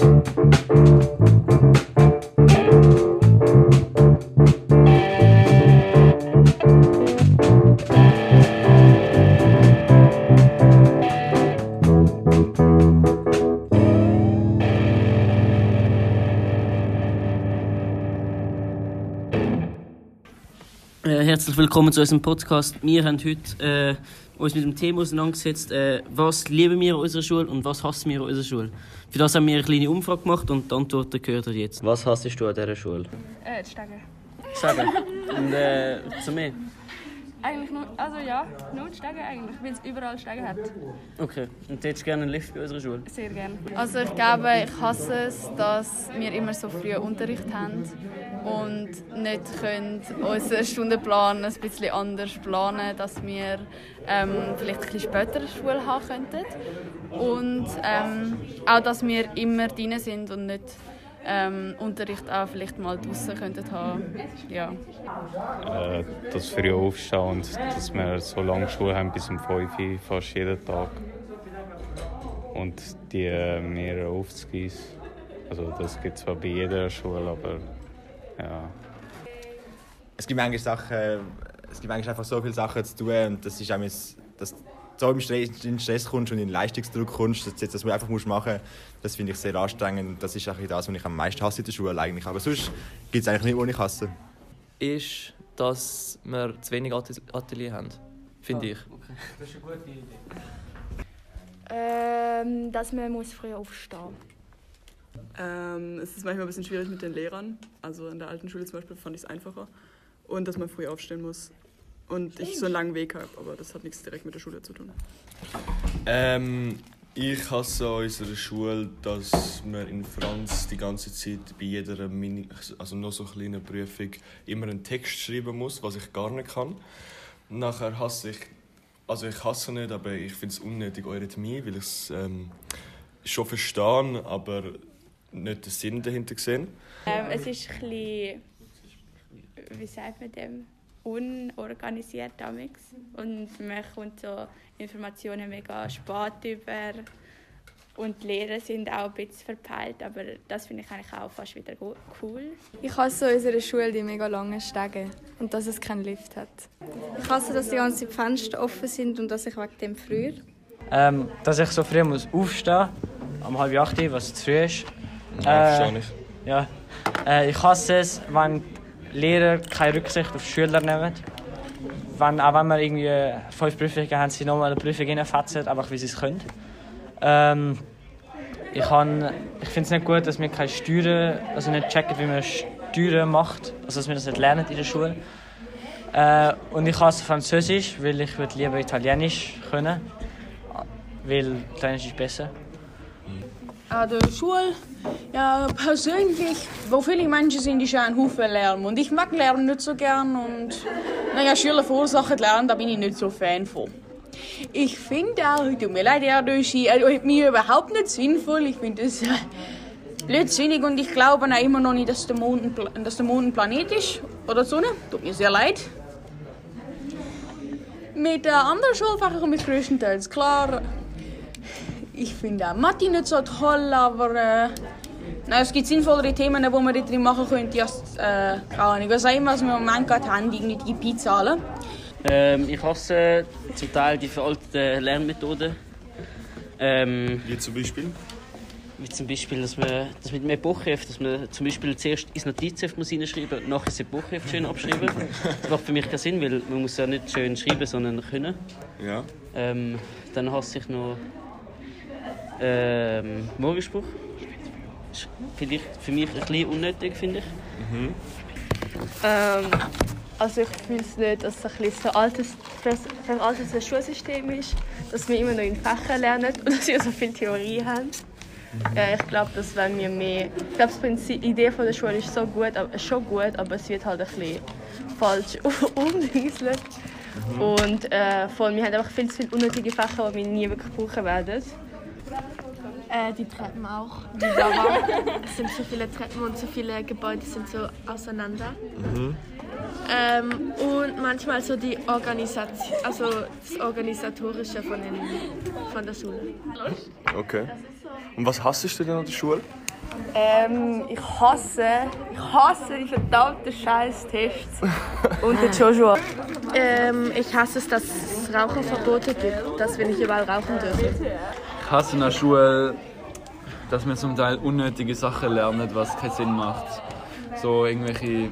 Äh, herzlich willkommen zu unserem Podcast. Wir haben heute äh, uns mit dem Thema auseinandergesetzt, äh, was lieben wir an unserer Schule und was hassen wir an unserer Schule. Für das haben wir eine kleine Umfrage gemacht und die Antworten gehört ihr jetzt. Was hasst du an dieser Schule? Äh, die Stege. Sagen. Und äh, zu mir? Eigentlich nur, also ja, nur die Stege eigentlich, weil es überall Stege hat. Okay. Und hättest du gerne einen Lift bei unserer Schule? Sehr gerne. Also ich glaube, ich hasse es, dass wir immer so früh Unterricht haben und nicht können unseren Stundenplan ein bisschen anders planen, dass wir ähm, vielleicht ein bisschen später Schule haben könnten. Und ähm, auch, dass wir immer drin sind und nicht ähm, Unterricht auch vielleicht mal draußen könnten haben. Ja. äh, das früh aufstehen und dass wir so lange Schule haben bis um 5 Uhr, fast jeden Tag. Und die äh, mehrere Aufzugis. Also das gibt es zwar bei jeder Schule, aber ja. es gibt manchmal Sachen, es gibt manchmal einfach so viele Sachen zu tun und das ist auch dass du so im Stress, in Stress kommst und in den Leistungsdruck kommst, dass du jetzt das einfach musst machen das finde ich sehr anstrengend das ist auch das, was ich am meisten hasse in der Schule eigentlich. Aber sonst gibt es eigentlich nicht, was ich hasse. ist, dass wir zu wenig Atel- Atelier haben. Finde ich. Ähm, dass man muss früher aufstehen Ähm, es ist manchmal ein bisschen schwierig mit den Lehrern. Also in der alten Schule zum Beispiel fand ich es einfacher. Und dass man früh aufstehen muss. Und ich so einen langen Weg habe, aber das hat nichts direkt mit der Schule zu tun. Ähm, ich hasse an unserer Schule, dass man in Franz die ganze Zeit bei jeder Mini, also noch so kleinen Prüfung immer einen Text schreiben muss, was ich gar nicht kann. Nachher hasse ich, also ich hasse nicht, aber ich finde es unnötig Eurythmie, weil ich es ähm, schon verstehe, aber nicht den Sinn dahinter sehe. ähm, Es ist ein bisschen, wie sagt man dem, unorganisiert damals und man kommt so Informationen mega spät über und die Lehrer sind auch ein bisschen verpeilt, aber das finde ich eigentlich auch fast wieder cool. Ich hasse an unserer Schule die mega langen Stege und dass es keinen Lift hat. Ich hasse, dass die ganzen Fenster offen sind und dass ich wegen dem früher. Ähm, dass ich so früh muss aufstehen um halb acht, Uhr, was zu früh ist. Ich. Ja. Äh, ich hasse es, wenn Lehrer keine Rücksicht auf Schüler nehmen. Wenn, auch wenn wir irgendwie fünf Prüfungen haben, sie nochmal eine Prüfung reinfetzen, einfach wie sie es können. Ähm, ich ich finde es nicht gut, dass wir keine Steuern, also nicht checken, wie man Steuern macht, also dass wir das nicht lernen in der Schule. Äh, und ich hasse Französisch, weil ich würde lieber Italienisch können, weil Italienisch ist besser. An der Schule, ja, persönlich, wo viele Menschen sind, ist ein Haufen Lärm. Und ich mag Lärm nicht so gern. Und naja, Schüler verursachen Lärm, da bin ich nicht so Fan von. Ich finde auch, tut mir leid, Erdöschi, äh, mir überhaupt nicht sinnvoll. Ich finde es äh, blödsinnig und ich glaube auch immer noch nicht, dass der, Mond ein, dass der Mond ein Planet ist. Oder die Sonne. Tut mir sehr leid. Mit der anderen Schulfächer komme ich größtenteils klar. Ich finde auch Mathe nicht so toll, aber äh, nein, es gibt sinnvollere Themen, die man drin machen könnte, als, äh, keine Ahnung, was auch immer, was wir im Moment gerade haben, irgendwie die IP-Zahlen. Ähm, ich hasse zum Teil die veralteten Lernmethoden. Ähm, Wie zum Beispiel? Wie zum Beispiel, dass man das mit dem Epochheft, dass man zum Beispiel zuerst ins Notizheft muss reinschreiben und nachher das Epochheft schön abschreiben. Das macht für mich keinen Sinn, weil man muss ja nicht schön schreiben, sondern können. Ja. Ähm, dann hasse ich noch ähm, Morgenspruch. Vielleicht für mich ein bisschen unnötig, finde ich. Mhm. Ähm, also ich finde es nicht, dass es ein bisschen so altes, vers- veraltetes Schulsystem ist, dass wir immer noch in Fächern lernen und dass wir so viel Theorie haben. Ja, ich glaube, das wenn wir mehr. Ich glaube, das Prinzip- die Idee von der Schule ist so gut, aber, schon gut, aber es wird halt ein bisschen falsch umgedingselt. Mhm. Und äh, voll, wir haben einfach viel zu viele unnötige Fächer, die wir nie wirklich brauchen werden. Äh, die Treppen auch. Die Lava. es sind so viele Treppen und so viele Gebäude sind so auseinander. Mhm. Ähm, und manchmal so die Organisation, also das Organisatorische von, den, von der Schule. Okay. Und was hassest du denn an der Schule? Ähm, ich hasse, ich hasse die verdammten scheiß Tests und den Joshua. Ähm, ich hasse es, dass es Raucherverbote gibt, dass wir nicht überall rauchen dürfen. Ich hasse in der Schule, dass wir zum Teil unnötige Sachen lernen, was keinen Sinn macht. So irgendwelche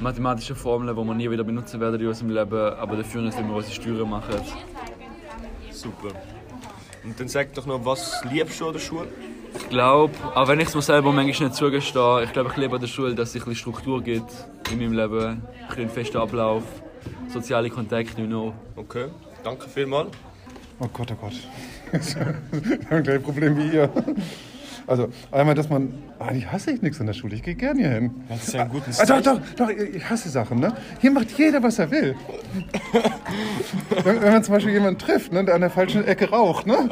mathematische Formeln, die wir nie wieder benutzen werden in unserem Leben, aber dafür nicht, wenn wir unsere Steuern machen. Super. Und dann sag doch noch, was liebst du an der Schule? Ich glaube, auch wenn ich es mir selber manchmal nicht zugestehe, ich glaube, ich liebe an der Schule, dass es ein bisschen Struktur gibt in meinem Leben. Ein bisschen festen Ablauf, soziale Kontakte, you know. Okay, danke vielmals. Oh Gott, oh Gott. Wir haben gleich ein Problem wie ihr. Also, einmal, dass man. Eigentlich hasse ich nichts an der Schule. Ich gehe gerne hier hin. Das ist ja ein guten Ah, doch, doch, doch, ich hasse Sachen, ne? Hier macht jeder, was er will. wenn, wenn man zum Beispiel jemanden trifft, ne, der an der falschen Ecke raucht, ne?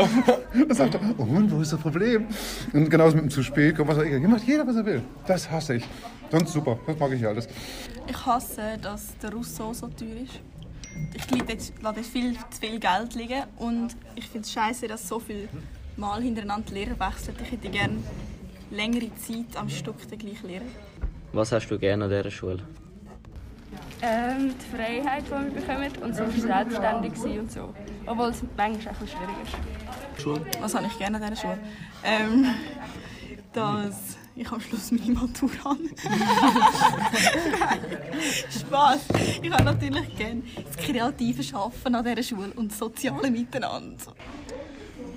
Dann sagt er, oh Mann, wo ist das Problem? Und genauso mit dem zu spät kommt, was er Hier macht jeder, was er will. Das hasse ich. Sonst super, das mag ich hier alles. Ich hasse, dass der Rousseau so teuer ist. Ich lasse jetzt, lasse jetzt viel zu viel Geld liegen und ich finde es scheiße, dass so viel Mal hintereinander die Lehrer wechseln. Ich hätte gerne längere Zeit am Stück den gleichen Lehrer. Was hast du gerne an dieser Schule? Ähm, die Freiheit, die wir bekommen und so selbstständig sein und so. Obwohl es manchmal ein bisschen schwierig ist. Schule. Was habe ich gerne an dieser Schule? Ähm, dass ich am Schluss meine Matur habe. Spaß. Ich habe natürlich gerne das kreative Arbeiten an dieser Schule und das soziale Miteinander.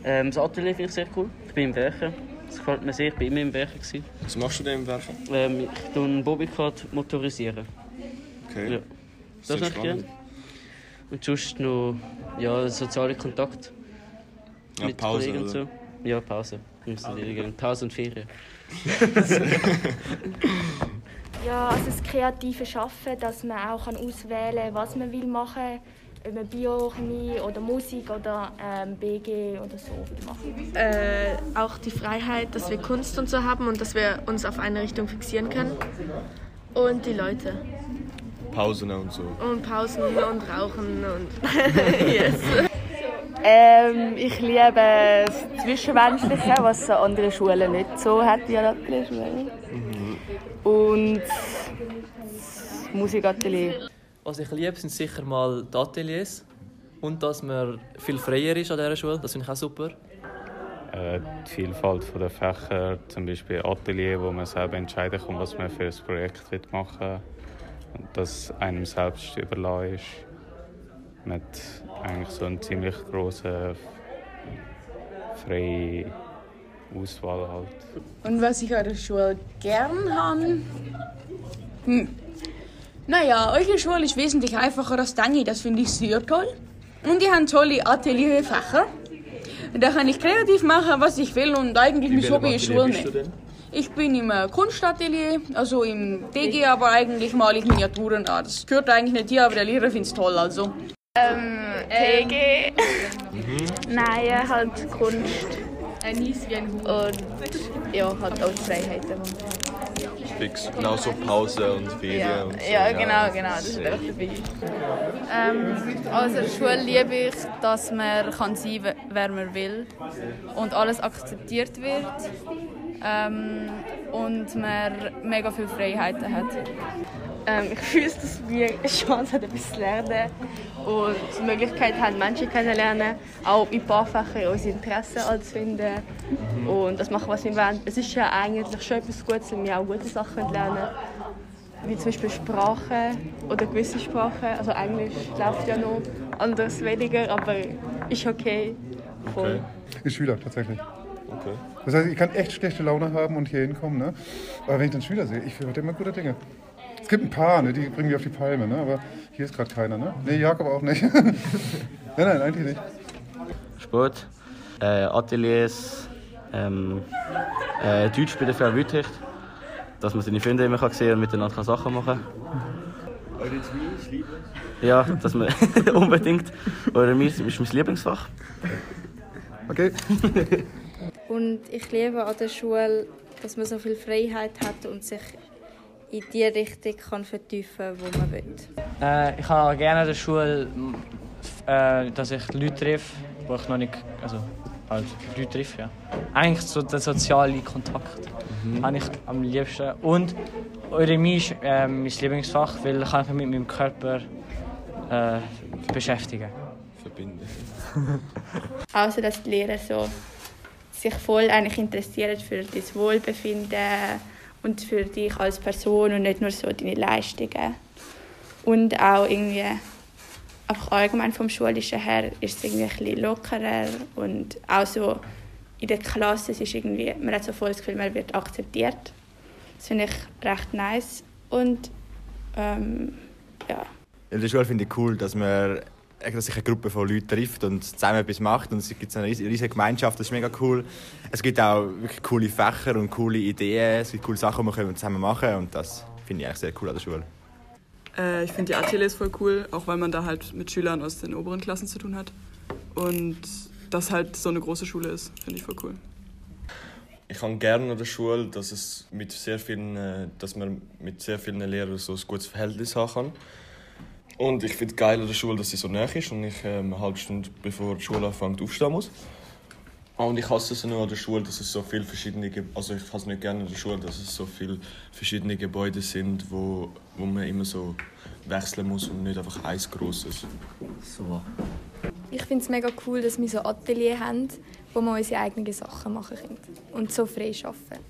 Ähm, das Atelier finde ich sehr cool. Ich bin im Werken. Das gefällt mir sehr. Ich war immer im Werken. gewesen. Was machst du denn im Werken? Ähm, ich tue einen Bobbycard motorisieren. Okay. Ja. Das mache ich gerne. Und sonst noch ja, soziale Kontakt Ja, mit Pause, Kollegen und oder? so. Ja, Pause. Pause und Ferien. Ja, also das kreative Schaffen, dass man auch kann auswählen kann, was man will machen will. Ob man Biochemie oder Musik oder ähm, BG oder so will machen. Äh, auch die Freiheit, dass wir Kunst und so haben und dass wir uns auf eine Richtung fixieren können. Und die Leute. Pausen und so. Und Pausen und Rauchen und yes. Ähm, ich liebe das Zwischenmenschliche, was so andere Schulen nicht so hat wie an anderen Schulen. Und das Musikatelier. Was ich liebe, sind sicher mal die Ateliers und dass man viel freier ist an dieser Schule. Das finde ich auch super. Äh, die Vielfalt der Fächer, zum Beispiel Atelier, wo man selber entscheiden kann, was man für ein Projekt wird machen will. Und das einem selbst überlassen ist. Mit eigentlich so einer ziemlich grossen freie Auswahl halt. Und was ich an der Schule gern habe? Hm. Naja, eure Schule ist wesentlich einfacher als deine, das finde ich sehr toll. Und die haben tolle Atelierfächer. Da kann ich kreativ machen, was ich will und eigentlich mein Hobby ist Schule nicht. Ich bin im äh, Kunstatelier, also im DG, aber eigentlich male ich Miniaturen an. Das gehört eigentlich nicht hier, aber der Lehrer findet es toll, also. Ähm, TG. Nein, halt Kunst. Ein Eis wie ein. Und ja, halt auch die Freiheiten. Fix. Genau so Pause und Ferien Ja, und so. ja, genau, genau, das ist einfach dabei. Ähm, also an der Schule liebe ich, dass man kann sein kann, wer man will und alles akzeptiert wird ähm, und man mega viele Freiheiten hat. Ähm, ich fühle, dass wir eine Chance haben, etwas zu lernen und die Möglichkeit haben, Menschen kennenzulernen, auch in ein paar Fächern unsere Interessen anzufinden und das machen, was wir wollen. Es ist ja eigentlich schon etwas Gutes, wenn wir auch gute Sachen lernen wie zum Beispiel Sprachen oder gewisse Sprachen. Also Englisch läuft ja noch, anderes weniger, aber ist okay. Voll. Ist Schüler, tatsächlich. Okay. Das heißt, ich kann echt schlechte Laune haben und hier hinkommen, ne? Aber wenn ich dann Schüler sehe, ich finde immer gute Dinge. Es gibt ein paar, ne, die bringen mich auf die Palme, ne? Aber hier ist gerade keiner, ne? Nee, Jakob auch nicht. nein, nein, eigentlich nicht. Sport, äh, Ateliers, ähm, äh, Deutsch bei der Frau Wüthicht, dass man seine Freunde immer kann sehen und miteinander kann Sachen machen Ja, dass man unbedingt. Oder mir ist ist mein Lieblingsfach. Okay. Und ich liebe an der Schule, dass man so viel Freiheit hat und sich in die Richtung kann vertiefen wo man will. Äh, ich habe gerne an der Schule, äh, dass ich Leute treffe, wo ich noch nicht, also halt Leute treffe, ja. eigentlich so der soziale Kontakt Mhm. habe ich am liebsten. Und Eurythmie ist äh, mein Lieblingsfach, weil ich kann mich mit meinem Körper äh, beschäftigen. Verbinden. Außer dass die Lehrer so sich voll eigentlich interessieren für das Wohlbefinden und für dich als Person und nicht nur so deine Leistungen. Und auch irgendwie einfach allgemein vom Schulischen her ist es irgendwie ein bisschen lockerer und auch so in der Klasse es ist irgendwie, man hat so voll das Gefühl, man wird akzeptiert. Das finde ich recht nice und ähm, ja. In der Schule finde ich cool, dass man dass sich eine Gruppe von Leuten trifft und zusammen etwas macht und es gibt eine riesige Gemeinschaft, das ist mega cool. Es gibt auch wirklich coole Fächer und coole Ideen, es gibt coole Sachen, die wir zusammen machen können und das finde ich eigentlich sehr cool an der Schule. Äh, ich finde die Ateliers voll cool, auch weil man da halt mit Schülern aus den oberen Klassen zu tun hat. Und das halt so eine große Schule ist, finde ich voll cool. Ich habe gerne an der Schule, dass, es mit sehr vielen, äh, dass man mit sehr vielen Lehrern so ein gutes Verhältnis haben kann. Und ich finde es geil an der Schule, dass sie so nah ist und ich ähm, eine halbe Stunde bevor die Schule anfängt aufstehen muss. Und ich hasse es nur an der Schule, dass es so viele verschiedene, Ge- also ich hasse nicht gerne an der Schule, dass es so viele verschiedene Gebäude sind, wo, wo man immer so wechseln muss und nicht einfach eins grosses. So. Ich finde es mega cool, dass wir so Atelier haben, wo wir unsere eigenen Sachen machen können und so frei arbeiten.